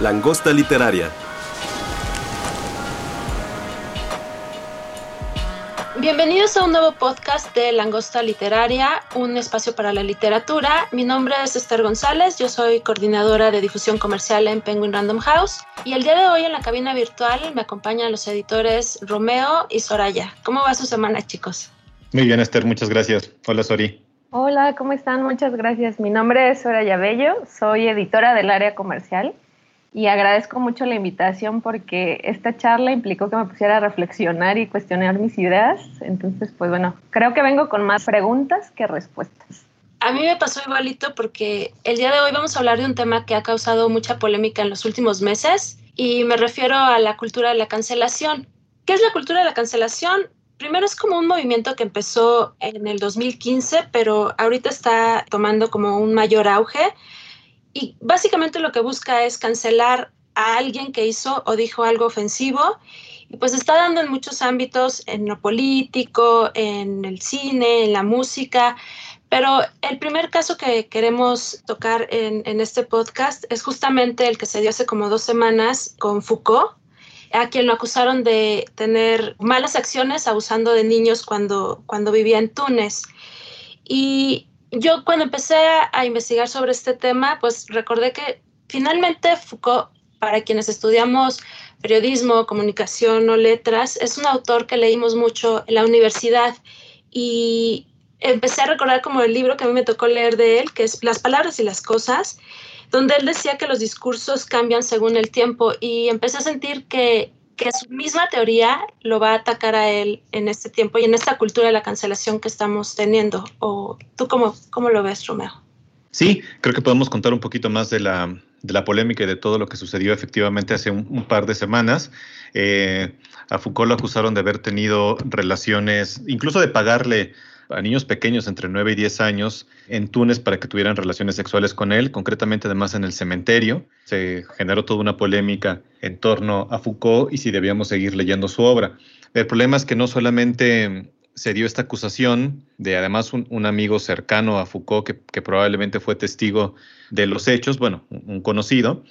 Langosta literaria. Bienvenidos a un nuevo podcast de Langosta Literaria, un espacio para la literatura. Mi nombre es Esther González, yo soy coordinadora de difusión comercial en Penguin Random House y el día de hoy en la cabina virtual me acompañan los editores Romeo y Soraya. ¿Cómo va su semana, chicos? Muy bien, Esther, muchas gracias. Hola, Sori. Hola, ¿cómo están? Muchas gracias. Mi nombre es Soraya Bello, soy editora del área comercial y agradezco mucho la invitación porque esta charla implicó que me pusiera a reflexionar y cuestionar mis ideas. Entonces, pues bueno, creo que vengo con más preguntas que respuestas. A mí me pasó igualito porque el día de hoy vamos a hablar de un tema que ha causado mucha polémica en los últimos meses y me refiero a la cultura de la cancelación. ¿Qué es la cultura de la cancelación? Primero es como un movimiento que empezó en el 2015, pero ahorita está tomando como un mayor auge y básicamente lo que busca es cancelar a alguien que hizo o dijo algo ofensivo y pues está dando en muchos ámbitos, en lo político, en el cine, en la música, pero el primer caso que queremos tocar en, este podcast es justamente el que se dio hace como dos semanas con Foucault, a quien lo acusaron de tener malas acciones abusando de niños cuando, cuando vivía en Túnez. Y yo cuando empecé a investigar sobre este tema, pues recordé que finalmente Foucault, para quienes estudiamos periodismo, comunicación o letras, es un autor que leímos mucho en la universidad. Y empecé a recordar como el libro que a mí me tocó leer de él, que es Las palabras y las cosas, donde él decía que los discursos cambian según el tiempo y empecé a sentir que que su misma teoría lo va a atacar a él en este tiempo y en esta cultura de la cancelación que estamos teniendo. ¿O tú cómo, cómo lo ves, Romeo? Sí, creo que podemos contar un poquito más de la, de la polémica y de todo lo que sucedió efectivamente hace un, par de semanas. Eh, a Foucault lo acusaron de haber tenido relaciones, incluso de pagarle a niños pequeños entre 9 y 10 años en Túnez para que tuvieran relaciones sexuales con él, concretamente además en el cementerio. Se generó toda una polémica en torno a Foucault y si debíamos seguir leyendo su obra. El problema es que no solamente se dio esta acusación de además un, amigo cercano a Foucault que, que, probablemente fue testigo de los hechos, bueno, un conocido,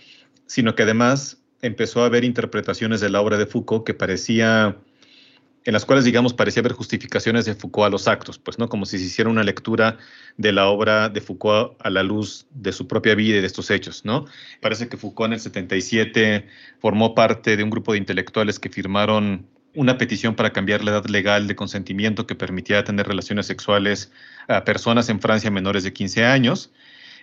sino que además empezó a haber interpretaciones de la obra de Foucault que parecía en las cuales, digamos, parecía haber justificaciones de Foucault a los actos, pues, ¿no? Como si se hiciera una lectura de la obra de Foucault a la luz de su propia vida y de estos hechos, ¿no? Parece que Foucault en el 77 formó parte de un grupo de intelectuales que firmaron una petición para cambiar la edad legal de consentimiento que permitía tener relaciones sexuales a personas en Francia menores de 15 años,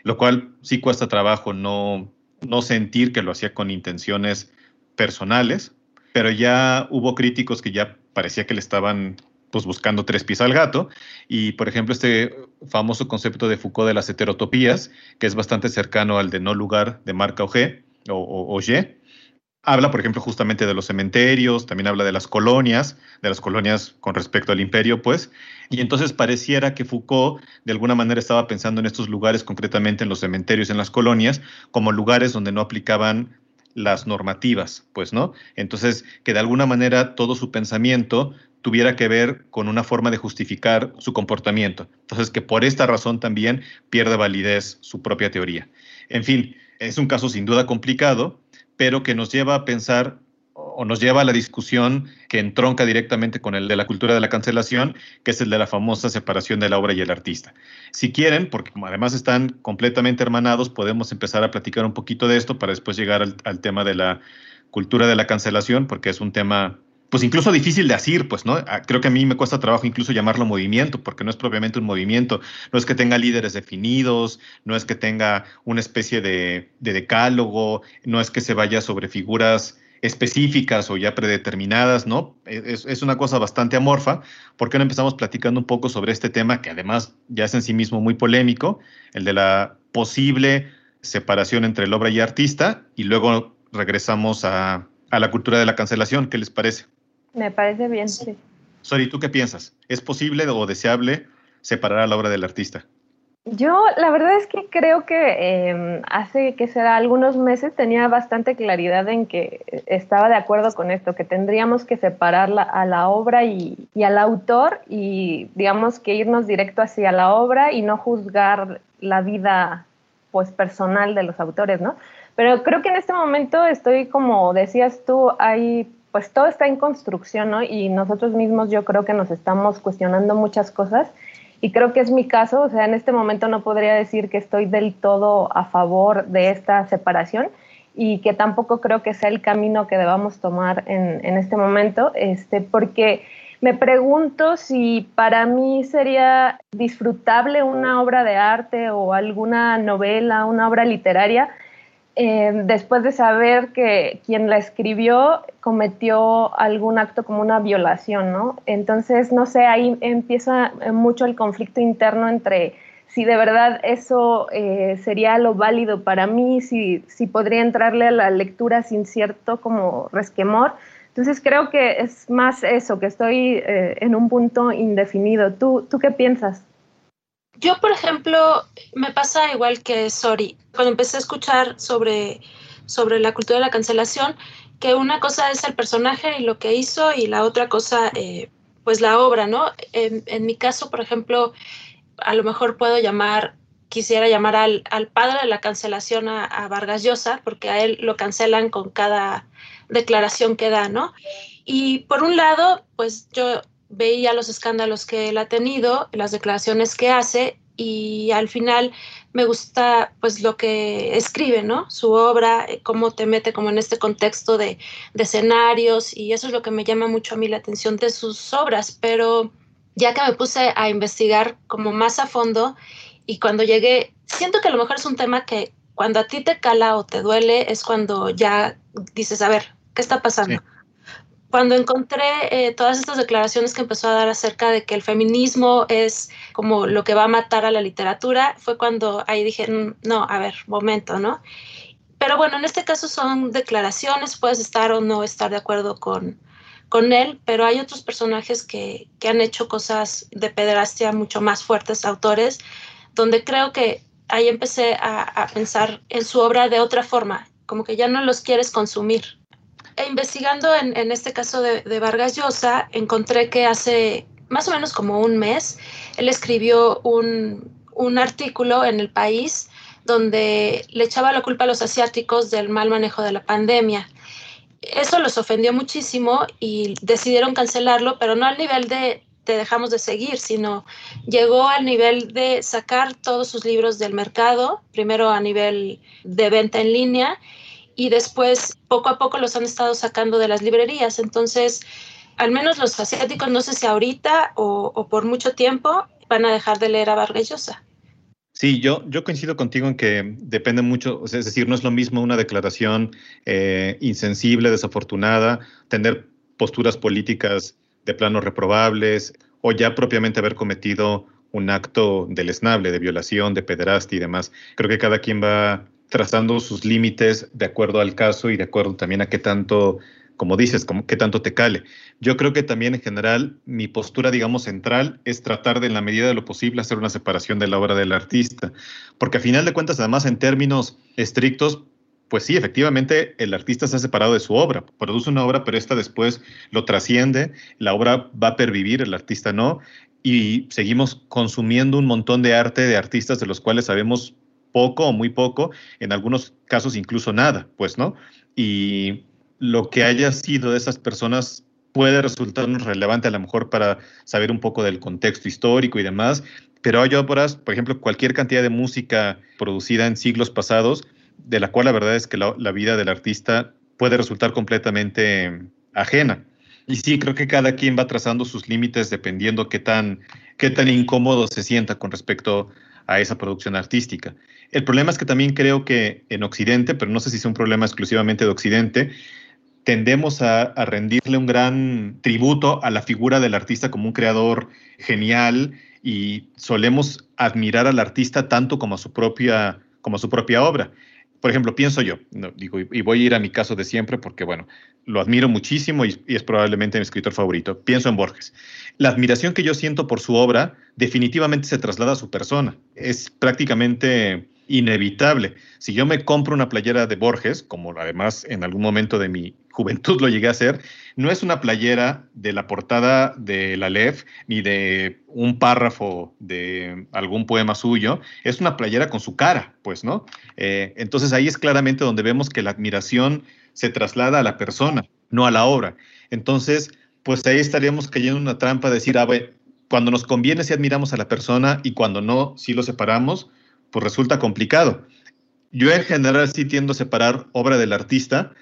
lo cual sí cuesta trabajo no, no sentir que lo hacía con intenciones personales, pero ya hubo críticos que ya parecía que le estaban pues buscando tres pies al gato. Y, por ejemplo, este famoso concepto de Foucault de las heterotopías, que es bastante cercano al de no lugar de Marc Auger o, o, habla, por ejemplo, justamente de los cementerios, también habla de las colonias, de las colonias con respecto al imperio, pues. Y entonces pareciera que Foucault de alguna manera estaba pensando en estos lugares, concretamente en los cementerios, en las colonias, como lugares donde no aplicaban las normativas, pues, ¿no? Entonces, que de alguna manera todo su pensamiento tuviera que ver con una forma de justificar su comportamiento. Entonces, que por esta razón también pierde validez su propia teoría. En fin, es un caso sin duda complicado, pero que nos lleva a pensar o nos lleva a la discusión que entronca directamente con el de la cultura de la cancelación, que es el de la famosa separación de la obra y el artista. Si quieren, porque además están completamente hermanados, podemos empezar a platicar un poquito de esto para después llegar al, tema de la cultura de la cancelación, porque es un tema pues incluso difícil de decir, pues, ¿no? Ah, creo que a mí me cuesta trabajo incluso llamarlo movimiento, porque no es propiamente un movimiento, no es que tenga líderes definidos, no es que tenga una especie de, de decálogo, no es que se vaya sobre figuras específicas o ya predeterminadas, ¿no? Es, es, una cosa bastante amorfa. ¿Por qué no empezamos platicando un poco sobre este tema que además ya es en sí mismo muy polémico, el de la posible separación entre el obra y artista, y luego regresamos a, a la cultura de la cancelación? ¿Qué les parece? Me parece bien, sí. Sori, ¿tú qué piensas? ¿Es posible o deseable separar a la obra del artista? Yo la verdad es que creo que eh, hace que será algunos meses tenía bastante claridad en que estaba de acuerdo con esto, que tendríamos que separar a la obra y, y, al autor y digamos que irnos directo hacia la obra y no juzgar la vida pues personal de los autores, ¿no? Pero creo que en este momento estoy como decías tú, hay pues todo está en construcción, ¿no? Y nosotros mismos yo creo que nos estamos cuestionando muchas cosas y creo que es mi caso, o sea, en este momento no podría decir que estoy del todo a favor de esta separación y que tampoco creo que sea el camino que debamos tomar en, en este momento, este, porque me pregunto si para mí sería disfrutable una obra de arte o alguna novela, una obra literaria, eh, después de saber que quien la escribió cometió algún acto como una violación, ¿no? Entonces, no sé, ahí empieza mucho el conflicto interno entre si de verdad eso eh, sería lo válido para mí, si, si podría entrarle a la lectura sin cierto como resquemor. Entonces creo que es más eso, que estoy eh, en un punto indefinido. ¿Tú, ¿Tú qué piensas? Yo, por ejemplo, me pasa igual que Sori. Cuando empecé a escuchar sobre, sobre la cultura de la cancelación, que una cosa es el personaje y lo que hizo y la otra cosa, eh, pues la obra, ¿no? En, en, mi caso, por ejemplo, a lo mejor puedo llamar, quisiera llamar al, al padre de la cancelación a, a, Vargas Llosa, porque a él lo cancelan con cada declaración que da, ¿no? Y por un lado, pues yo veía los escándalos que él ha tenido, las declaraciones que hace y al final me gusta pues lo que escribe, ¿no? Su obra, eh, cómo te mete como en este contexto de, de escenarios y eso es lo que me llama mucho a mí la atención de sus obras, pero ya que me puse a investigar como más a fondo y cuando llegué, siento que a lo mejor es un tema que cuando a ti te cala o te duele es cuando ya dices, a ver, ¿qué está pasando? Cuando encontré eh, todas estas declaraciones que empezó a dar acerca de que el feminismo es como lo que va a matar a la literatura, fue cuando ahí dije, mm, no, a ver, momento, ¿no? Pero bueno, en este caso son declaraciones, puedes estar o no estar de acuerdo con, con él, pero hay otros personajes que, que han hecho cosas de pederastia mucho más fuertes, autores, donde creo que ahí empecé a, a pensar en su obra de otra forma, como que ya no los quieres consumir, e investigando en, este caso de, de, Vargas Llosa, encontré que hace más o menos como un mes, él escribió un, un artículo en el país donde le echaba la culpa a los asiáticos del mal manejo de la pandemia. Eso los ofendió muchísimo y decidieron cancelarlo, pero no al nivel de te dejamos de seguir, sino llegó al nivel de sacar todos sus libros del mercado, primero a nivel de venta en línea y después poco a poco los han estado sacando de las librerías. Entonces, al menos los asiáticos, no sé si ahorita o, por mucho tiempo, van a dejar de leer a Vargas. Sí, yo, yo coincido contigo en que depende mucho, es decir, no es lo mismo una declaración eh, insensible, desafortunada, tener posturas políticas de plano reprobables o ya propiamente haber cometido un acto deleznable de violación, de pederastia y demás. Creo que cada quien va trazando sus límites de acuerdo al caso y de acuerdo también a qué tanto, como dices, como qué tanto te cale. Yo creo que también en general mi postura, digamos, central es tratar de en la medida de lo posible hacer una separación de la obra del artista, porque a final de cuentas, además, en términos estrictos, pues sí, efectivamente, el artista se ha separado de su obra, produce una obra, pero esta después lo trasciende, la obra va a pervivir, el artista no, y seguimos consumiendo un montón de arte de artistas de los cuales sabemos poco o muy poco, en algunos casos incluso nada, pues, ¿no? Y lo que haya sido de esas personas puede resultarnos relevante a lo mejor para saber un poco del contexto histórico y demás, pero hay obras, por ejemplo, cualquier cantidad de música producida en siglos pasados, de la cual la verdad es que la, la vida del artista puede resultar completamente ajena. Y sí, creo que cada quien va trazando sus límites dependiendo qué tan, qué tan incómodo se sienta con respecto a esa producción artística. El problema es que también creo que en Occidente, pero no sé si es un problema exclusivamente de Occidente, tendemos a, rendirle un gran tributo a la figura del artista como un creador genial y solemos admirar al artista tanto como a su propia, como a su propia obra. Por ejemplo, pienso yo, digo, y voy a ir a mi caso de siempre porque, bueno, lo admiro muchísimo y, es probablemente mi escritor favorito. Pienso en Borges. La admiración que yo siento por su obra definitivamente se traslada a su persona. Es prácticamente inevitable. Si yo me compro una playera de Borges, como además en algún momento de mi juventud lo llegué a hacer, no es una playera de la portada de la LEF ni de un párrafo de algún poema suyo, es una playera con su cara, pues, ¿no? Eh, entonces ahí es claramente donde vemos que la admiración se traslada a la persona, no a la obra. Entonces, pues ahí estaríamos cayendo en una trampa de decir, ah, bueno, cuando nos conviene si admiramos a la persona y cuando no, si lo separamos, pues resulta complicado. Yo en general sí tiendo a separar obra del artista,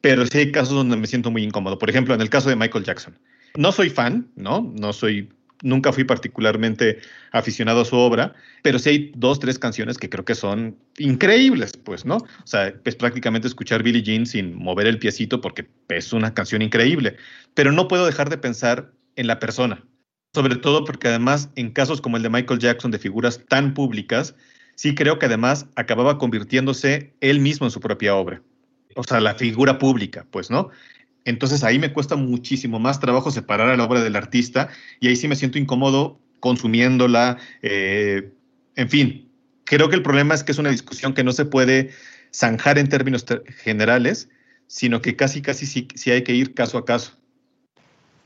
pero sí hay casos donde me siento muy incómodo. Por ejemplo, en el caso de Michael Jackson. No soy fan, ¿no? No soy, nunca fui particularmente aficionado a su obra, pero sí hay dos, tres canciones que creo que son increíbles, pues, ¿no? O sea, es prácticamente escuchar Billie Jean sin mover el piecito porque es una canción increíble, pero no puedo dejar de pensar en la persona, sobre todo porque además en casos como el de Michael Jackson, de figuras tan públicas, sí creo que además acababa convirtiéndose él mismo en su propia obra. O sea, la figura pública, pues, ¿no? Entonces ahí me cuesta muchísimo más trabajo separar a la obra del artista y ahí sí me siento incómodo consumiéndola. Eh, en fin, creo que el problema es que es una discusión que no se puede zanjar en términos generales, sino que casi, casi sí, sí hay que ir caso a caso.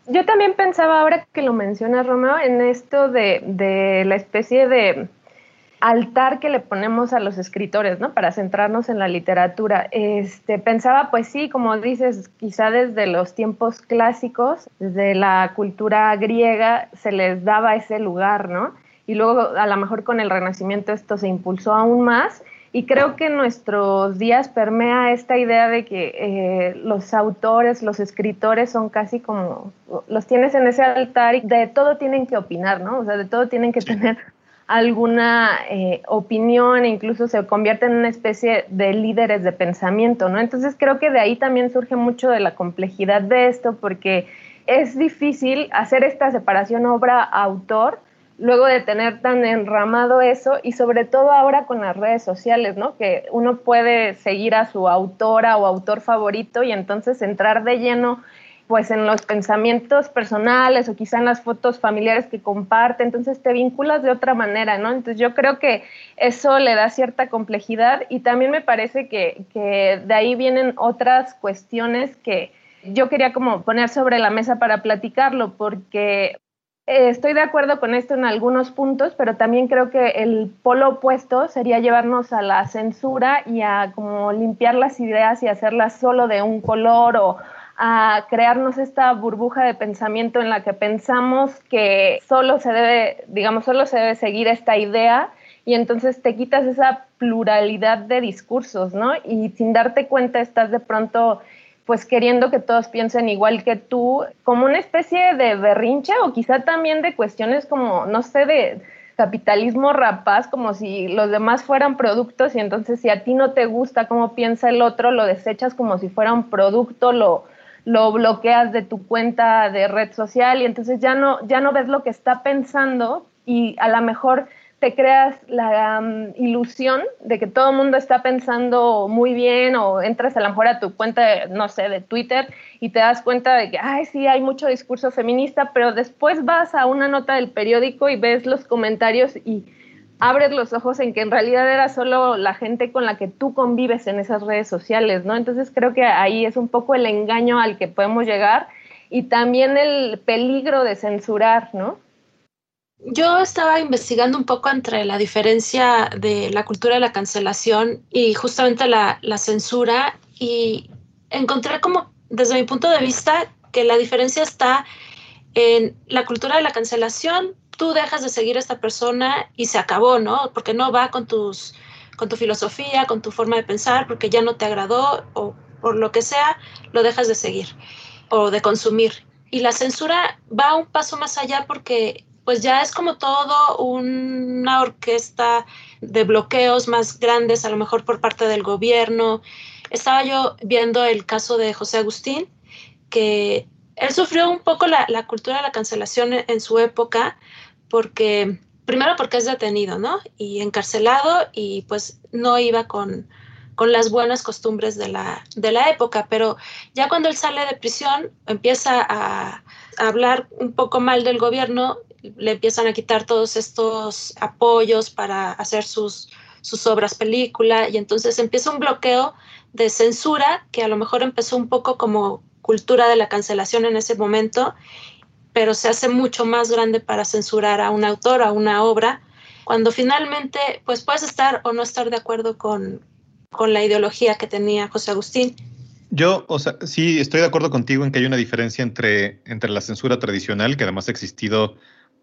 Yo también pensaba, ahora que lo mencionas, Romeo, en esto de, de la especie de altar que le ponemos a los escritores, ¿no? Para centrarnos en la literatura. Este, pensaba, pues sí, como dices, quizá desde los tiempos clásicos, desde la cultura griega, se les daba ese lugar, ¿no? Y luego, a lo mejor con el Renacimiento esto se impulsó aún más. Y creo que en nuestros días permea esta idea de que eh, los autores, los escritores son casi como, los tienes en ese altar y de todo tienen que opinar, ¿no? O sea, de todo tienen que tener alguna eh, opinión e incluso se convierte en una especie de líderes de pensamiento, ¿no? Entonces creo que de ahí también surge mucho de la complejidad de esto porque es difícil hacer esta separación obra-autor luego de tener tan enramado eso y sobre todo ahora con las redes sociales, ¿no? Que uno puede seguir a su autora o autor favorito y entonces entrar de lleno pues en los pensamientos personales o quizá en las fotos familiares que comparte, entonces te vinculas de otra manera, ¿no? Entonces yo creo que eso le da cierta complejidad y también me parece que, que de ahí vienen otras cuestiones que yo quería como poner sobre la mesa para platicarlo, porque eh, estoy de acuerdo con esto en algunos puntos, pero también creo que el polo opuesto sería llevarnos a la censura y a como limpiar las ideas y hacerlas solo de un color o a crearnos esta burbuja de pensamiento en la que pensamos que solo se debe, digamos, solo se debe seguir esta idea y entonces te quitas esa pluralidad de discursos, ¿no? Y sin darte cuenta estás de pronto pues queriendo que todos piensen igual que tú, como una especie de berrinche o quizá también de cuestiones como, no sé, de capitalismo rapaz, como si los demás fueran productos y entonces si a ti no te gusta cómo piensa el otro, lo desechas como si fuera un producto, lo, lo bloqueas de tu cuenta de red social y entonces ya no, ya no ves lo que está pensando y a lo mejor te creas la ilusión de que todo el mundo está pensando muy bien o entras a lo mejor a tu cuenta, no sé, de Twitter y te das cuenta de que, ay, sí, hay mucho discurso feminista, pero después vas a una nota del periódico y ves los comentarios y abres los ojos en que en realidad era solo la gente con la que tú convives en esas redes sociales, ¿no? Entonces creo que ahí es un poco el engaño al que podemos llegar y también el peligro de censurar, ¿no? Yo estaba investigando un poco entre la diferencia de la cultura de la cancelación y justamente la, censura y encontré como, desde mi punto de vista, que la diferencia está en la cultura de la cancelación tú dejas de seguir a esta persona y se acabó, ¿no? Porque no va con tus con tu filosofía, con tu forma de pensar, porque ya no te agradó o por lo que sea, lo dejas de seguir o de consumir. Y la censura va un paso más allá porque pues ya es como todo una orquesta de bloqueos más grandes, a lo mejor por parte del gobierno, estaba yo viendo el caso de José Agustín, que él sufrió un poco la, cultura de la cancelación en, su época, porque primero porque es detenido, ¿no? Y encarcelado y pues no iba con, con las buenas costumbres de la, de la época, pero ya cuando él sale de prisión empieza a, a hablar un poco mal del gobierno, le empiezan a quitar todos estos apoyos para hacer sus, sus obras película y entonces empieza un bloqueo de censura que a lo mejor empezó un poco como cultura de la cancelación en ese momento, pero se hace mucho más grande para censurar a un autor, a una obra, cuando finalmente pues puedes estar o no estar de acuerdo con, con la ideología que tenía José Agustín. Yo, o sea, sí estoy de acuerdo contigo en que hay una diferencia entre, entre la censura tradicional, que además ha existido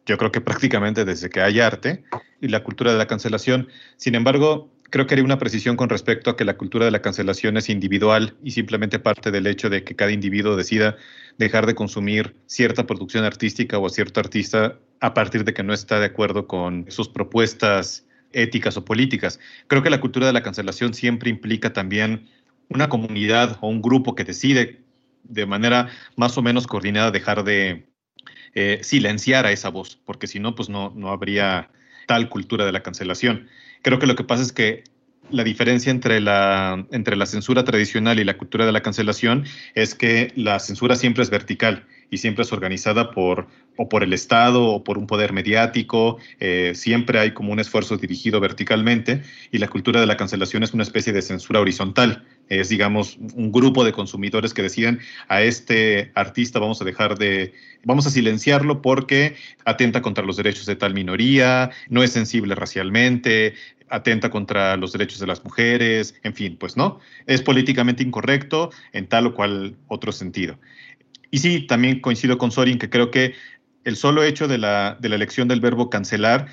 yo creo que prácticamente desde que hay arte, y la cultura de la cancelación. Sin embargo, creo que haría una precisión con respecto a que la cultura de la cancelación es individual y simplemente parte del hecho de que cada individuo decida dejar de consumir cierta producción artística o a cierto artista a partir de que no está de acuerdo con sus propuestas éticas o políticas. Creo que la cultura de la cancelación siempre implica también una comunidad o un grupo que decide de manera más o menos coordinada dejar de eh, silenciar a esa voz, porque si no, pues no, no habría tal cultura de la cancelación. Creo que lo que pasa es que la diferencia entre la, entre la censura tradicional y la cultura de la cancelación es que la censura siempre es vertical y siempre es organizada por o por el Estado o por un poder mediático, eh, siempre hay como un esfuerzo dirigido verticalmente y la cultura de la cancelación es una especie de censura horizontal, es digamos un grupo de consumidores que deciden a este artista vamos a dejar de, vamos a silenciarlo porque atenta contra los derechos de tal minoría, no es sensible racialmente, atenta contra los derechos de las mujeres, en fin, pues no, es políticamente incorrecto en tal o cual otro sentido. Y sí, también coincido con Sorin que creo que el solo hecho de la, de la elección del verbo cancelar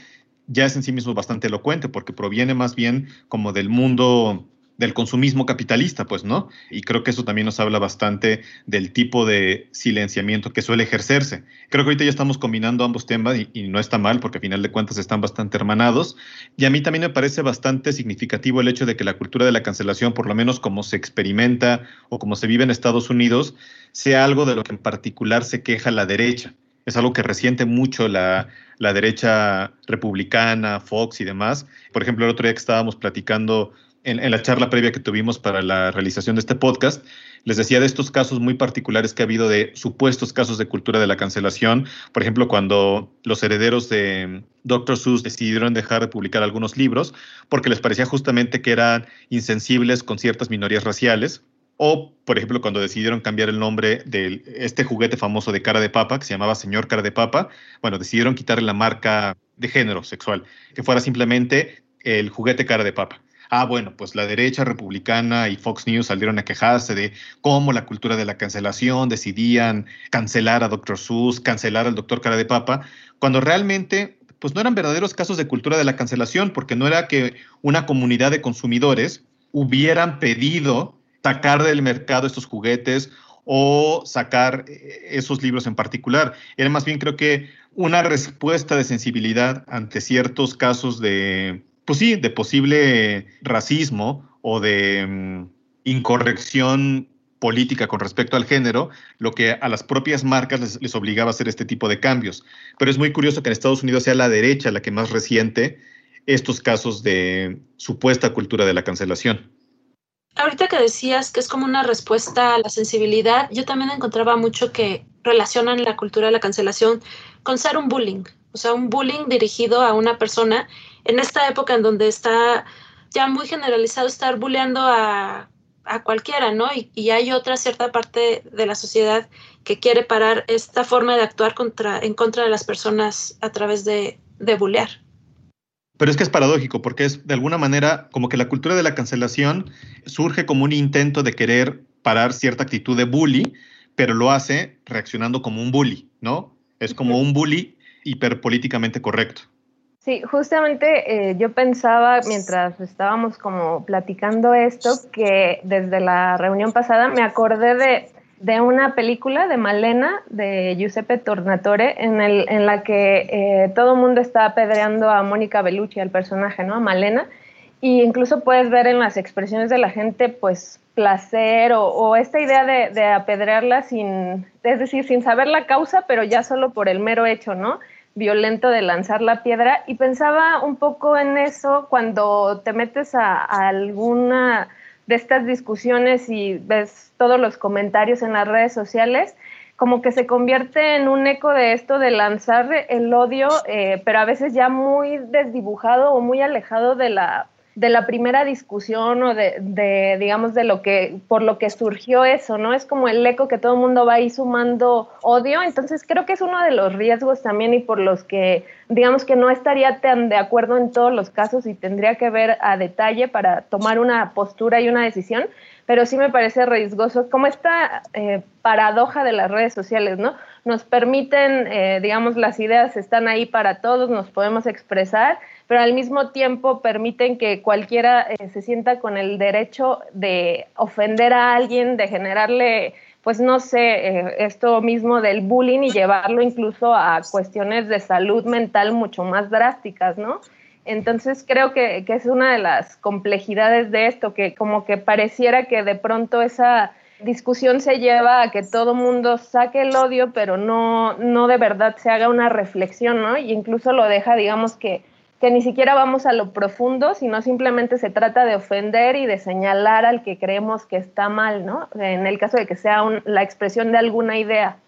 ya es en sí mismo bastante elocuente, porque proviene más bien como del mundo del consumismo capitalista, pues, ¿no? Y creo que eso también nos habla bastante del tipo de silenciamiento que suele ejercerse. Creo que ahorita ya estamos combinando ambos temas y, no está mal, porque a final de cuentas están bastante hermanados. Y a mí también me parece bastante significativo el hecho de que la cultura de la cancelación, por lo menos como se experimenta o como se vive en Estados Unidos, sea algo de lo que en particular se queja la derecha. Es algo que resiente mucho la, la derecha republicana, Fox y demás. Por ejemplo, el otro día que estábamos platicando en, la charla previa que tuvimos para la realización de este podcast, les decía de estos casos muy particulares que ha habido de supuestos casos de cultura de la cancelación. Por ejemplo, cuando los herederos de Dr. Seuss decidieron dejar de publicar algunos libros porque les parecía justamente que eran insensibles con ciertas minorías raciales. O, por ejemplo, cuando decidieron cambiar el nombre de este juguete famoso de cara de papa, que se llamaba Señor Cara de Papa, bueno, decidieron quitarle la marca de género sexual, que fuera simplemente el juguete cara de papa. Ah, bueno, pues la derecha republicana y Fox News salieron a quejarse de cómo la cultura de la cancelación decidían cancelar a Dr. Seuss, cancelar al doctor Cara de Papa, cuando realmente pues no eran verdaderos casos de cultura de la cancelación, porque no era que una comunidad de consumidores hubieran pedido sacar del mercado estos juguetes o sacar eh, esos libros en particular. Era más bien creo que una respuesta de sensibilidad ante ciertos casos de pues sí, de posible racismo o de mm, incorrección política con respecto al género, lo que a las propias marcas les, obligaba a hacer este tipo de cambios. Pero es muy curioso que en Estados Unidos sea la derecha la que más resiente estos casos de supuesta cultura de la cancelación. Ahorita que decías que es como una respuesta a la sensibilidad, yo también encontraba mucho que relacionan la cultura de la cancelación con ser un bullying, o sea, un bullying dirigido a una persona en esta época en donde está ya muy generalizado estar bulleando a, cualquiera, ¿no? Y, hay otra cierta parte de la sociedad que quiere parar esta forma de actuar contra, en contra de las personas a través de, de bullear. Pero es que es paradójico, porque es de alguna manera como que la cultura de la cancelación surge como un intento de querer parar cierta actitud de bully, pero lo hace reaccionando como un bully, ¿no? Es como un bully hiperpolíticamente correcto. Sí, justamente eh, yo pensaba mientras estábamos como platicando esto que desde la reunión pasada me acordé de, de una película de Malena de Giuseppe Tornatore en, el, en la que eh, todo el mundo está apedreando a Mónica Bellucci, al personaje, ¿no? A Malena. y incluso puedes ver en las expresiones de la gente, pues, placer o, esta idea de, de, apedrearla sin, es decir, sin saber la causa, pero ya solo por el mero hecho, ¿no? Violento de lanzar la piedra. Y pensaba un poco en eso cuando te metes a, alguna de estas discusiones y ves todos los comentarios en las redes sociales como que se convierte en un eco de esto de lanzar el odio, eh, pero a veces ya muy desdibujado o muy alejado de la, de la primera discusión o de, de, digamos, de lo que, por lo que surgió eso, ¿no? Es como el eco que todo el mundo va ahí sumando odio, entonces creo que es uno de los riesgos también y por los que, digamos, que no estaría tan de acuerdo en todos los casos y tendría que ver a detalle para tomar una postura y una decisión, pero sí me parece riesgoso, como esta eh, paradoja de las redes sociales, ¿no? Nos permiten, eh, digamos, las ideas están ahí para todos, nos podemos expresar, pero al mismo tiempo permiten que cualquiera eh, se sienta con el derecho de ofender a alguien, de generarle, pues no sé, esto mismo del bullying y llevarlo incluso a cuestiones de salud mental mucho más drásticas, ¿no? Entonces creo que, es una de las complejidades de esto, que como que pareciera que de pronto esa discusión se lleva a que todo mundo saque el odio, pero no, no de verdad se haga una reflexión, ¿no? Y incluso lo deja, digamos que, que ni siquiera vamos a lo profundo, sino simplemente se trata de ofender y de señalar al que creemos que está mal, ¿no? En el caso de que sea la expresión de alguna idea.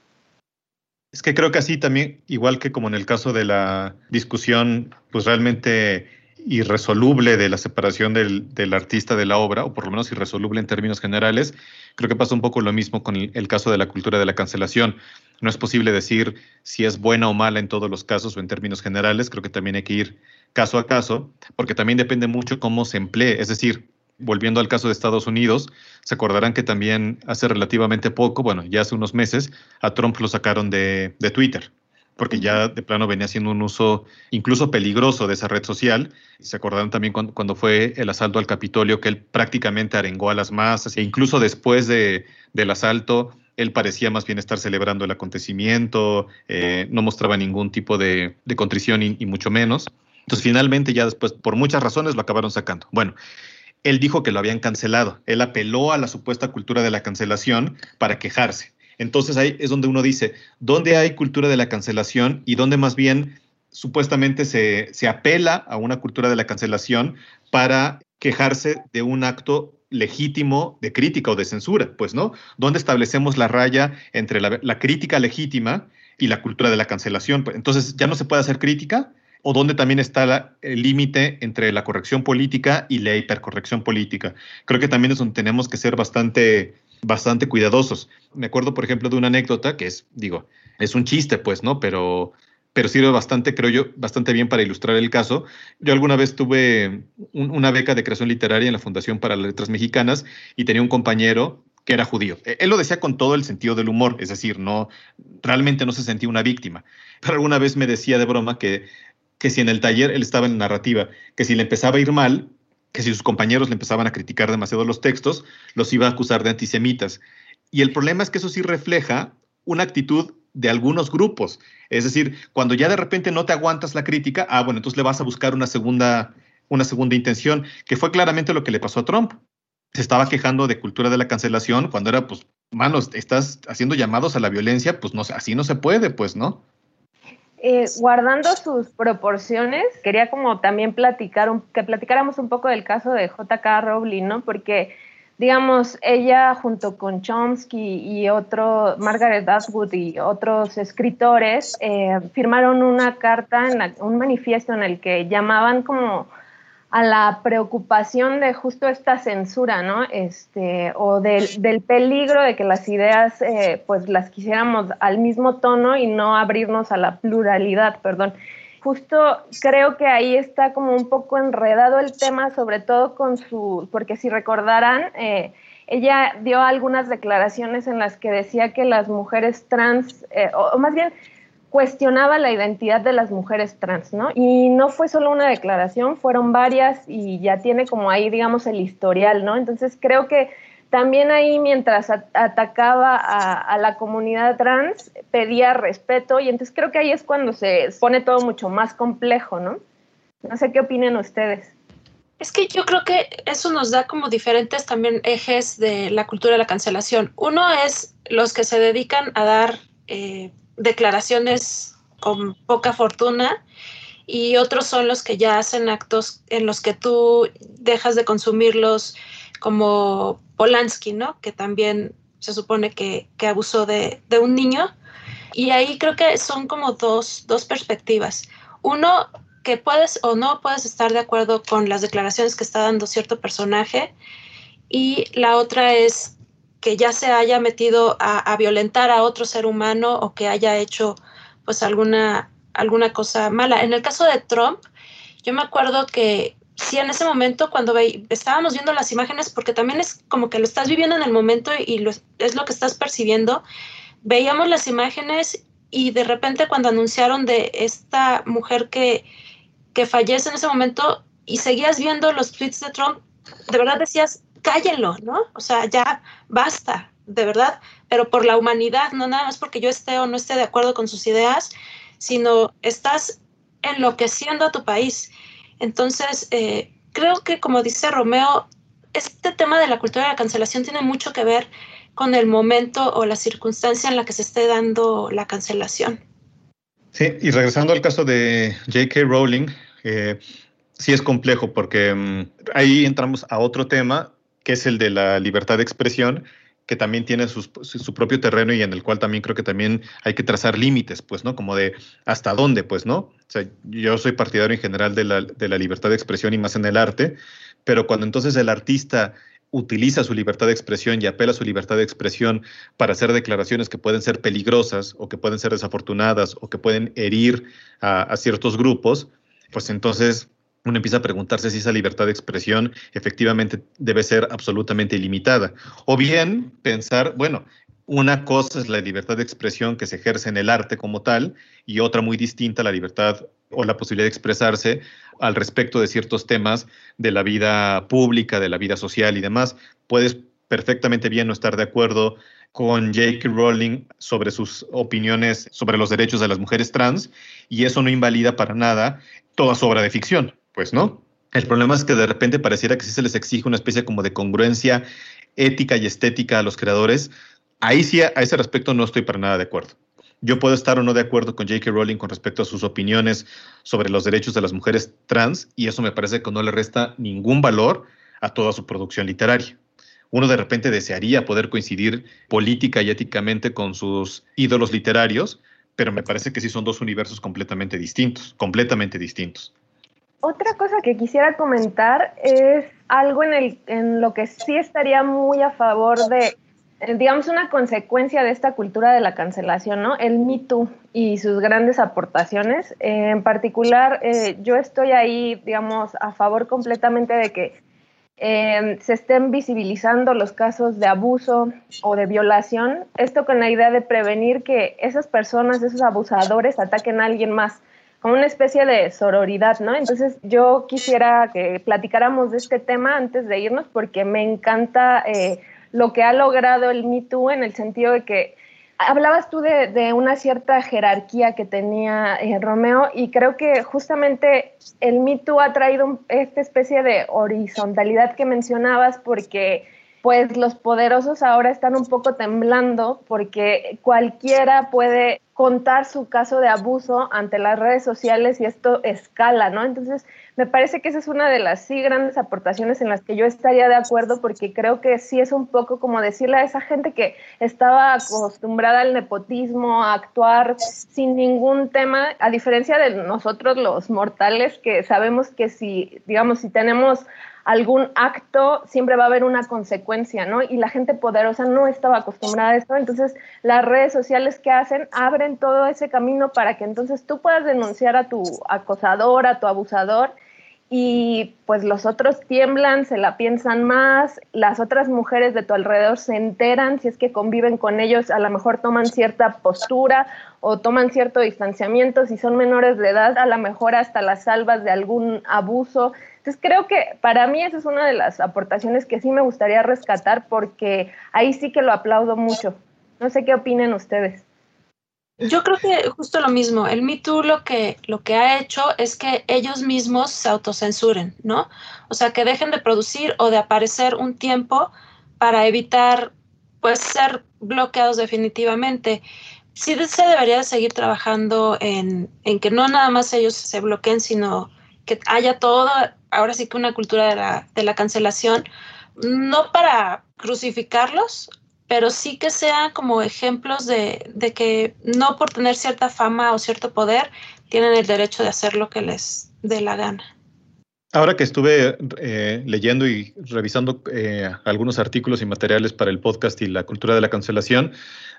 Es que creo que así también, igual que como en el caso de la discusión, pues realmente irresoluble de la separación del, artista de la obra, o por lo menos irresoluble en términos generales, creo que pasa un poco lo mismo con el, caso de la cultura de la cancelación. No es posible decir si es buena o mala en todos los casos o en términos generales, creo que también hay que ir caso a caso, porque también depende mucho cómo se emplee. Es decir, volviendo al caso de Estados Unidos, se acordarán que también hace relativamente poco, bueno, ya hace unos meses, a Trump lo sacaron de, de Twitter, porque ya de plano venía haciendo un uso incluso peligroso de esa red social. Se acordarán también cuando, cuando, fue el asalto al Capitolio, que él prácticamente arengó a las masas, e incluso después de, del asalto, él parecía más bien estar celebrando el acontecimiento, eh, no mostraba ningún tipo de, de contrición y, y mucho menos. Entonces, finalmente, ya después, por muchas razones, lo acabaron sacando. Bueno, él dijo que lo habían cancelado. Él apeló a la supuesta cultura de la cancelación para quejarse. Entonces ahí es donde uno dice, ¿dónde hay cultura de la cancelación y dónde más bien supuestamente se, se apela a una cultura de la cancelación para quejarse de un acto legítimo de crítica o de censura? Pues no, ¿dónde establecemos la raya entre la, crítica legítima y la cultura de la cancelación? Pues, entonces ya no se puede hacer crítica, o dónde también está el límite entre la corrección política y la hipercorrección política. Creo que también es donde tenemos que ser bastante, bastante cuidadosos. Me acuerdo, por ejemplo, de una anécdota que es, digo, es un chiste, pues, ¿no? Pero, pero sirve bastante, creo yo, bastante bien para ilustrar el caso. Yo alguna vez tuve un, una beca de creación literaria en la Fundación para las Letras Mexicanas y tenía un compañero que era judío. E, él lo decía con todo el sentido del humor, es decir, no realmente no se sentía una víctima. Pero alguna vez me decía de broma que que si en el taller él estaba en narrativa, que si le empezaba a ir mal, que si sus compañeros le empezaban a criticar demasiado los textos, los iba a acusar de antisemitas. Y el problema es que eso sí refleja una actitud de algunos grupos. Es decir, cuando ya de repente no te aguantas la crítica, ah, bueno, entonces le vas a buscar una segunda, una segunda intención, que fue claramente lo que le pasó a Trump. Se estaba quejando de cultura de la cancelación cuando era, pues, manos, estás haciendo llamados a la violencia, pues no, así no se puede, pues, ¿no? Eh, guardando sus proporciones, quería como también platicar, que platicáramos un poco del caso de J.K. Rowling, ¿no? Porque, digamos, ella junto con Chomsky y otro, Margaret Atwood y otros escritores, eh, firmaron una carta, en un manifiesto en el que llamaban como a la preocupación de justo esta censura, ¿no? Este, o del, del peligro de que las ideas, eh, pues las quisiéramos al mismo tono y no abrirnos a la pluralidad, perdón. Justo creo que ahí está como un poco enredado el tema, sobre todo con su, porque si recordarán, eh, ella dio algunas declaraciones en las que decía que las mujeres trans, eh, o más bien, cuestionaba la identidad de las mujeres trans, ¿no? Y no fue solo una declaración, fueron varias y ya tiene como ahí, digamos, el historial, ¿no? Entonces creo que también ahí mientras atacaba a, la comunidad trans, pedía respeto y entonces creo que ahí es cuando se pone todo mucho más complejo, ¿no? No sé qué opinan ustedes. Es que yo creo que eso nos da como diferentes también ejes de la cultura de la cancelación. Uno es los que se dedican a dar eh, declaraciones con poca fortuna y otros son los que ya hacen actos en los que tú dejas de consumirlos como Polanski, ¿no? Que también se supone que, abusó de, de, un niño. Y ahí creo que son como dos, dos perspectivas. Uno, que puedes o no puedes estar de acuerdo con las declaraciones que está dando cierto personaje. Y la otra es que ya se haya metido a, violentar a otro ser humano o que haya hecho pues alguna, alguna cosa mala. En el caso de Trump, yo me acuerdo que sí, en ese momento cuando estábamos viendo las imágenes, porque también es como que lo estás viviendo en el momento y es lo que estás percibiendo, veíamos las imágenes y de repente cuando anunciaron de esta mujer que, que fallece en ese momento y seguías viendo los tweets de Trump, de verdad decías, cállenlo, ¿no? O sea, ya basta, de verdad, pero por la humanidad, no nada más porque yo esté o no esté de acuerdo con sus ideas, sino estás enloqueciendo a tu país. Entonces, eh, creo que como dice Romeo, este tema de la cultura de la cancelación tiene mucho que ver con el momento o la circunstancia en la que se esté dando la cancelación. Sí, y regresando al caso de J.K. Rowling, eh, sí es complejo porque mm, ahí entramos a otro tema, que es el de la libertad de expresión, que también tiene su propio terreno y en el cual también creo que también hay que trazar límites, pues, ¿no? Como de hasta dónde, pues, ¿no? O sea, yo soy partidario en general de la, de la libertad de expresión y más en el arte, pero cuando entonces el artista utiliza su libertad de expresión y apela a su libertad de expresión para hacer declaraciones que pueden ser peligrosas o que pueden ser desafortunadas o que pueden herir a ciertos grupos, pues entonces uno empieza a preguntarse si esa libertad de expresión efectivamente debe ser absolutamente ilimitada. O bien pensar, bueno, una cosa es la libertad de expresión que se ejerce en el arte como tal y otra muy distinta la libertad o la posibilidad de expresarse al respecto de ciertos temas de la vida pública, de la vida social y demás. Puedes perfectamente bien no estar de acuerdo con J.K. Rowling sobre sus opiniones sobre los derechos de las mujeres trans y eso no invalida para nada toda su obra de ficción, pues, ¿no? El problema es que de repente pareciera que sí se les exige una especie como de congruencia ética y estética a los creadores. Ahí sí, a ese respecto no estoy para nada de acuerdo. Yo puedo estar o no de acuerdo con J.K. Rowling con respecto a sus opiniones sobre los derechos de las mujeres trans y eso me parece que no le resta ningún valor a toda su producción literaria. Uno de repente desearía poder coincidir política y éticamente con sus ídolos literarios, pero me parece que sí son dos universos completamente distintos, completamente distintos. Otra cosa que quisiera comentar es algo en, el, en lo que sí estaría muy a favor de, eh, digamos, una consecuencia de esta cultura de la cancelación, ¿no? El Me Too y sus grandes aportaciones. en particular, eh, yo estoy ahí, digamos, a favor completamente de que eh, se estén visibilizando los casos de abuso o de violación, esto con la idea de prevenir que esas personas, esos abusadores, ataquen a alguien más, una especie de sororidad, ¿no? Entonces yo quisiera que platicáramos de este tema antes de irnos porque me encanta eh, lo que ha logrado el Me Too en el sentido de que Hablabas tú de, una cierta jerarquía que tenía eh, Romeo y creo que justamente el Me Too ha traído esta especie de horizontalidad que mencionabas porque pues los poderosos ahora están un poco temblando porque cualquiera puede contar su caso de abuso ante las redes sociales y esto escala, ¿no? Entonces, me parece que esa es una de las sí grandes aportaciones en las que yo estaría de acuerdo porque creo que sí es un poco como decirle a esa gente que estaba acostumbrada al nepotismo, a actuar sin ningún tema, a diferencia de nosotros los mortales que sabemos que si, digamos, si tenemos algún acto, siempre va a haber una consecuencia, ¿no? Y la gente poderosa no estaba acostumbrada a esto, entonces las redes sociales que hacen abren todo ese camino para que entonces tú puedas denunciar a tu acosador, a tu abusador, y pues los otros tiemblan, se la piensan más, las otras mujeres de tu alrededor se enteran, si es que conviven con ellos, a lo mejor toman cierta postura o toman cierto distanciamiento, si son menores de edad, a lo mejor hasta las salvas de algún abuso. Entonces creo que para mí esa es una de las aportaciones que sí me gustaría rescatar porque ahí sí que lo aplaudo mucho. No sé qué opinen ustedes. Yo creo que justo lo mismo. El Me Too lo que, lo que ha hecho es que ellos mismos se autocensuren, ¿no? O sea, que dejen de producir o de aparecer un tiempo para evitar, pues, ser bloqueados definitivamente. Sí se debería seguir trabajando en, en que no nada más ellos se bloqueen, sino que haya toda, ahora sí que una cultura de la, de la cancelación, no para crucificarlos, pero sí que sean como ejemplos de, que no por tener cierta fama o cierto poder tienen el derecho de hacer lo que les dé la gana. Ahora que estuve eh, leyendo y revisando eh, algunos artículos y materiales para el podcast y la cultura de la cancelación,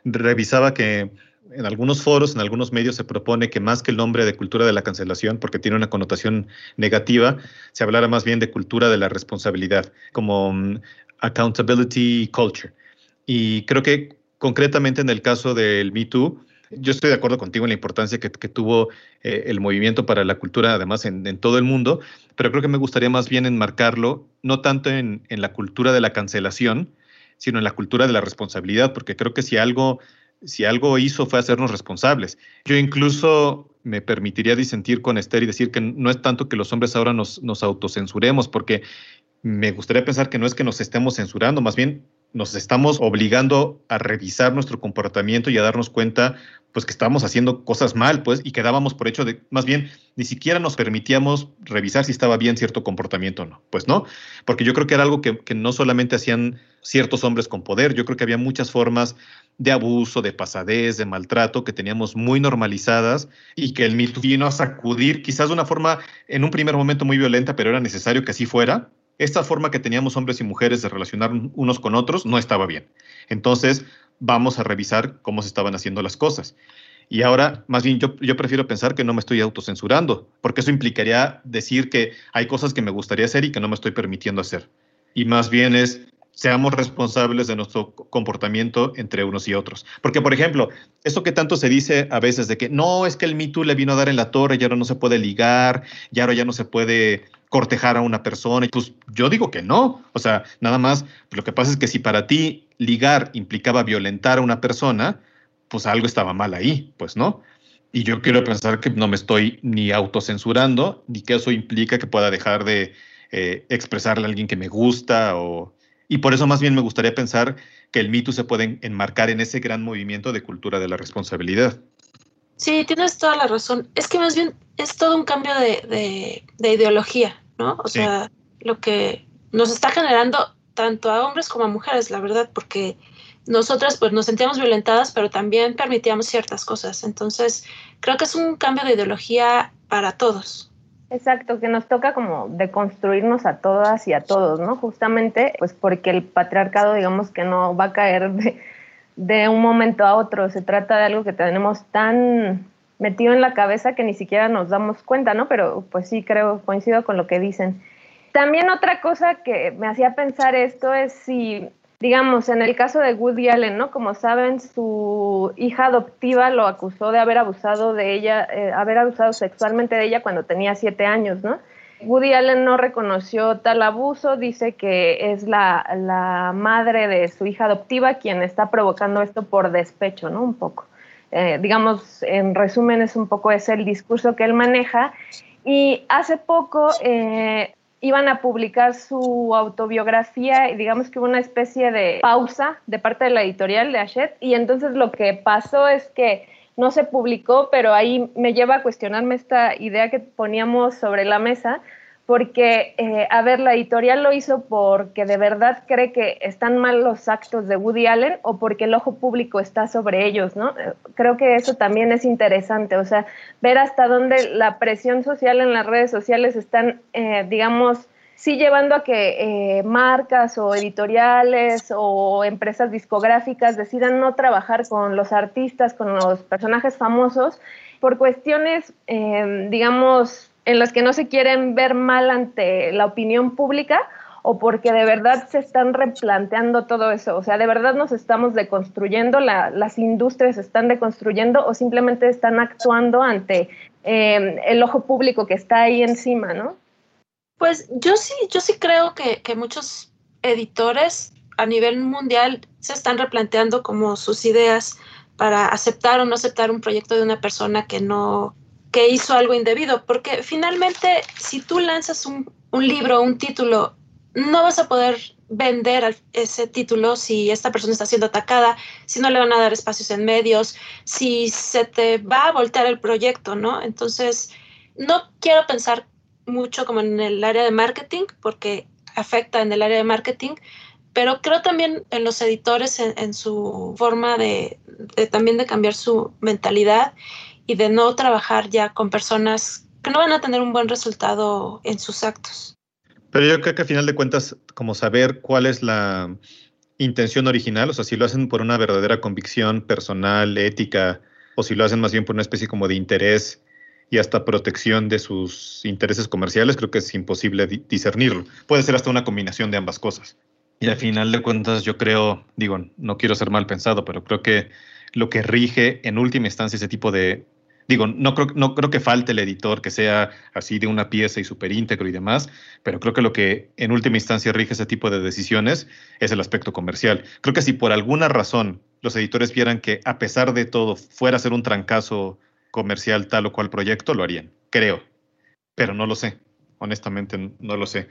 revisaba que en algunos foros, en algunos medios se propone que más que el nombre de cultura de la cancelación, porque tiene una connotación negativa, se hablara más bien de cultura de la responsabilidad, como um, accountability culture. Y creo que concretamente en el caso del Me Too, yo estoy de acuerdo contigo en la importancia que, tuvo eh, el movimiento para la cultura, además en, todo el mundo, pero creo que me gustaría más bien enmarcarlo, no tanto en, la cultura de la cancelación, sino en la cultura de la responsabilidad, porque creo que si algo, si algo hizo fue hacernos responsables. Yo incluso me permitiría disentir con Esther y decir que no es tanto que los hombres ahora nos, nos autocensuremos, porque me gustaría pensar que no es que nos estemos censurando, más bien nos estamos obligando a revisar nuestro comportamiento y a darnos cuenta pues que estábamos haciendo cosas mal, pues, y quedábamos por hecho de, más bien, ni siquiera nos permitíamos revisar si estaba bien cierto comportamiento o no. Pues no, porque yo creo que era algo que, no solamente hacían ciertos hombres con poder, yo creo que había muchas formas de abuso, de pasadez, de maltrato que teníamos muy normalizadas y que el mito vino a sacudir, quizás de una forma en un primer momento muy violenta, pero era necesario que así fuera, esta forma que teníamos hombres y mujeres de relacionar unos con otros no estaba bien. Entonces, vamos a revisar cómo se estaban haciendo las cosas. Y ahora, más bien, yo, prefiero pensar que no me estoy autocensurando, porque eso implicaría decir que hay cosas que me gustaría hacer y que no me estoy permitiendo hacer. Y más bien es, seamos responsables de nuestro comportamiento entre unos y otros. Porque, por ejemplo, eso que tanto se dice a veces de que no, es que el Me Too le vino a dar en la torre y ahora no se puede ligar, y ahora ya no se puede cortejar a una persona. Y pues yo digo que no. O sea, nada más, lo que pasa es que si para ti ligar implicaba violentar a una persona, pues algo estaba mal ahí, pues no. Y yo quiero pensar que no me estoy ni autocensurando, ni que eso implica que pueda dejar de eh, expresarle a alguien que me gusta o... Y por eso más bien me gustaría pensar que el mito se puede enmarcar en ese gran movimiento de cultura de la responsabilidad. Sí, tienes toda la razón. Es que más bien es todo un cambio de, ideología, ¿no? O sea, lo que nos está generando tanto a hombres como a mujeres, la verdad, porque nosotras pues nos sentíamos violentadas, pero también permitíamos ciertas cosas. Entonces, creo que es un cambio de ideología para todos. Exacto, que nos toca como deconstruirnos a todas y a todos, ¿no? Justamente, pues porque el patriarcado, digamos que no va a caer de, de un momento a otro, se trata de algo que tenemos tan metido en la cabeza que ni siquiera nos damos cuenta, ¿no? Pero pues sí, creo, coincido con lo que dicen. También otra cosa que me hacía pensar esto es si, digamos, en el caso de Woody Allen, ¿no? Como saben, su hija adoptiva lo acusó de haber abusado de ella, eh, haber abusado sexualmente de ella cuando tenía siete años, ¿no? Woody Allen no reconoció tal abuso, dice que es la, madre de su hija adoptiva quien está provocando esto por despecho, ¿no? Un poco. Eh, digamos, en resumen, es un poco ese el discurso que él maneja. Y hace poco eh, iban a publicar su autobiografía y digamos que hubo una especie de pausa de parte de la editorial de Hachette y entonces lo que pasó es que no se publicó, pero ahí me lleva a cuestionarme esta idea que poníamos sobre la mesa, porque, eh, a ver, la editorial lo hizo porque de verdad cree que están mal los actos de Woody Allen o porque el ojo público está sobre ellos, ¿no? Creo que eso también es interesante, o sea, ver hasta dónde la presión social en las redes sociales están, eh, digamos, sí llevando a que eh, marcas o editoriales o empresas discográficas decidan no trabajar con los artistas, con los personajes famosos, por cuestiones, eh, digamos, en las que no se quieren ver mal ante la opinión pública o porque de verdad se están replanteando todo eso. O sea, de verdad nos estamos deconstruyendo, las industrias se están deconstruyendo o simplemente están actuando ante eh, el ojo público que está ahí encima, ¿no? Pues yo sí, yo sí creo que, muchos editores a nivel mundial se están replanteando como sus ideas, para aceptar o no aceptar un proyecto de una persona que no que hizo algo indebido, porque finalmente si tú lanzas un, un libro, un título, no vas a poder vender ese título si esta persona está siendo atacada, si no le van a dar espacios en medios, si se te va a voltear el proyecto, ¿no? Entonces, no quiero pensar mucho como en el área de marketing, porque afecta en el área de marketing, pero creo también en los editores, en, su forma de, también de cambiar su mentalidad y de no trabajar ya con personas que no van a tener un buen resultado en sus actos. Pero yo creo que al final de cuentas, como saber cuál es la intención original, o sea, si lo hacen por una verdadera convicción personal, ética, o si lo hacen más bien por una especie como de interés y hasta protección de sus intereses comerciales, creo que es imposible discernirlo. Puede ser hasta una combinación de ambas cosas. Y al final de cuentas, yo creo, digo, no quiero ser mal pensado, pero creo que lo que rige en última instancia ese tipo de Digo, no creo, no creo que falte el editor que sea así de una pieza y súper íntegro y demás, pero creo que lo que en última instancia rige ese tipo de decisiones es el aspecto comercial. Creo que si por alguna razón los editores vieran que a pesar de todo fuera a ser un trancazo comercial tal o cual proyecto, lo harían, creo, pero no lo sé, honestamente no lo sé.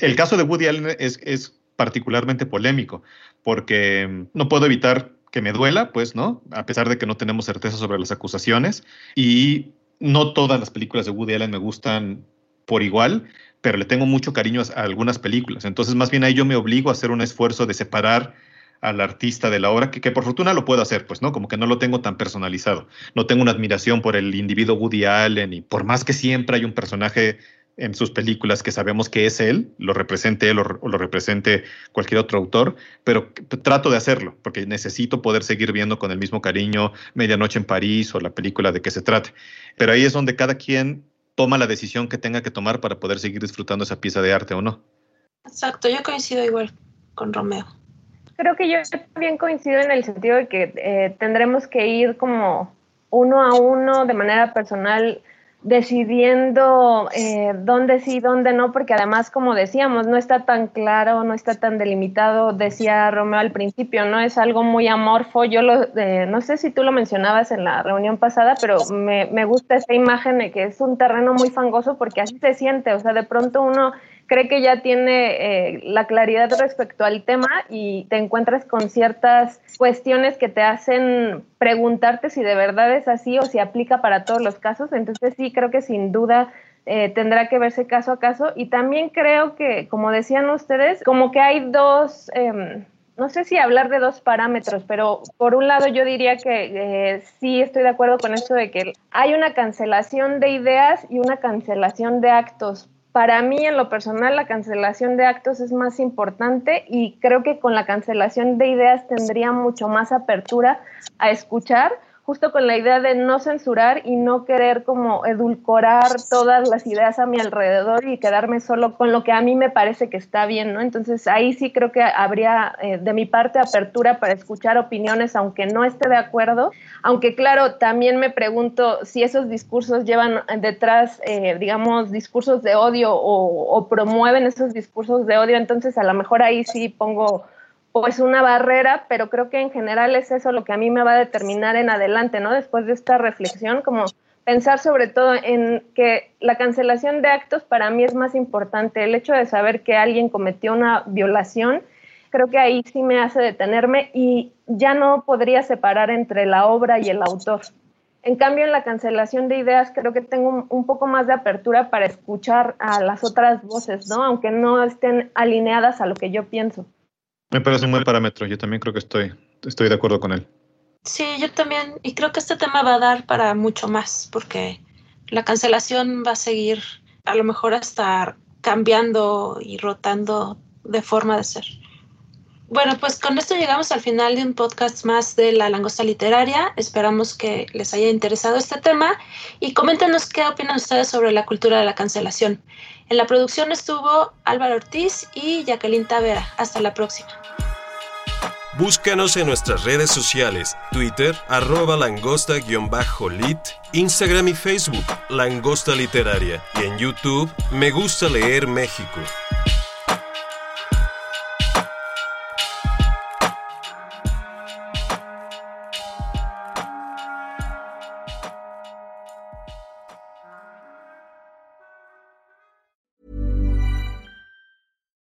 El caso de Woody Allen es, es particularmente polémico porque no puedo evitar que me duela, pues, ¿no? A pesar de que no tenemos certeza sobre las acusaciones. Y no todas las películas de Woody Allen me gustan por igual, pero le tengo mucho cariño a algunas películas. Entonces, más bien ahí yo me obligo a hacer un esfuerzo de separar al artista de la obra, que, que, por fortuna lo puedo hacer, pues, ¿no? Como que no lo tengo tan personalizado. No tengo una admiración por el individuo Woody Allen y por más que siempre hay un personaje en sus películas que sabemos que es él, lo represente él o, lo represente cualquier otro autor, pero trato de hacerlo porque necesito poder seguir viendo con el mismo cariño Medianoche en París o la película de que se trate. Pero ahí es donde cada quien toma la decisión que tenga que tomar para poder seguir disfrutando esa pieza de arte o no. Exacto, yo coincido igual con Romeo. Creo que yo también coincido en el sentido de que eh, tendremos que ir como uno a uno de manera personal decidiendo eh, dónde sí, dónde no, porque además, como decíamos, no está tan claro, no está tan delimitado, decía Romeo al principio, no es algo muy amorfo. Yo lo, eh, no sé si tú lo mencionabas en la reunión pasada, pero me, me gusta esa imagen de que es un terreno muy fangoso porque así se siente, o sea, de pronto uno cree que ya tiene eh, la claridad respecto al tema y te encuentras con ciertas cuestiones que te hacen preguntarte si de verdad es así o si aplica para todos los casos. Entonces sí, creo que sin duda eh, tendrá que verse caso a caso. Y también creo que, como decían ustedes, como que hay dos... Em, no sé si hablar de dos parámetros, pero por un lado yo diría que eh, sí estoy de acuerdo con esto de que hay una cancelación de ideas y una cancelación de actos para mí, en lo personal, la cancelación de actos es más importante y creo que con la cancelación de ideas tendría mucho más apertura a escuchar justo con la idea de no censurar y no querer como edulcorar todas las ideas a mi alrededor y quedarme solo con lo que a mí me parece que está bien, ¿no? Entonces ahí sí creo que habría eh, de mi parte apertura para escuchar opiniones aunque no esté de acuerdo, aunque claro, también me pregunto si esos discursos llevan detrás, eh, digamos, discursos de odio o, o promueven esos discursos de odio, entonces a lo mejor ahí sí pongo pues una barrera, pero creo que en general es eso lo que a mí me va a determinar en adelante, ¿no? Después de esta reflexión, como pensar sobre todo en que la cancelación de actos para mí es más importante. El hecho de saber que alguien cometió una violación, creo que ahí sí me hace detenerme y ya no podría separar entre la obra y el autor. En cambio, en la cancelación de ideas creo que tengo un, poco más de apertura para escuchar a las otras voces, ¿no? Aunque no estén alineadas a lo que yo pienso. Me parece un buen parámetro, yo también creo que estoy, estoy de acuerdo con él. Sí, yo también, y creo que este tema va a dar para mucho más, porque la cancelación va a seguir a lo mejor hasta cambiando y rotando de forma de ser. Bueno, pues con esto llegamos al final de un podcast más de La Langosta Literaria. Esperamos que les haya interesado este tema y coméntenos qué opinan ustedes sobre la cultura de la cancelación. En la producción estuvo Álvaro Ortiz y Jacqueline Tavera. Hasta la próxima. Búscanos en nuestras redes sociales, Twitter, arroba langosta-lit, Instagram y Facebook, Langosta Literaria, y en YouTube, Me Gusta Leer México.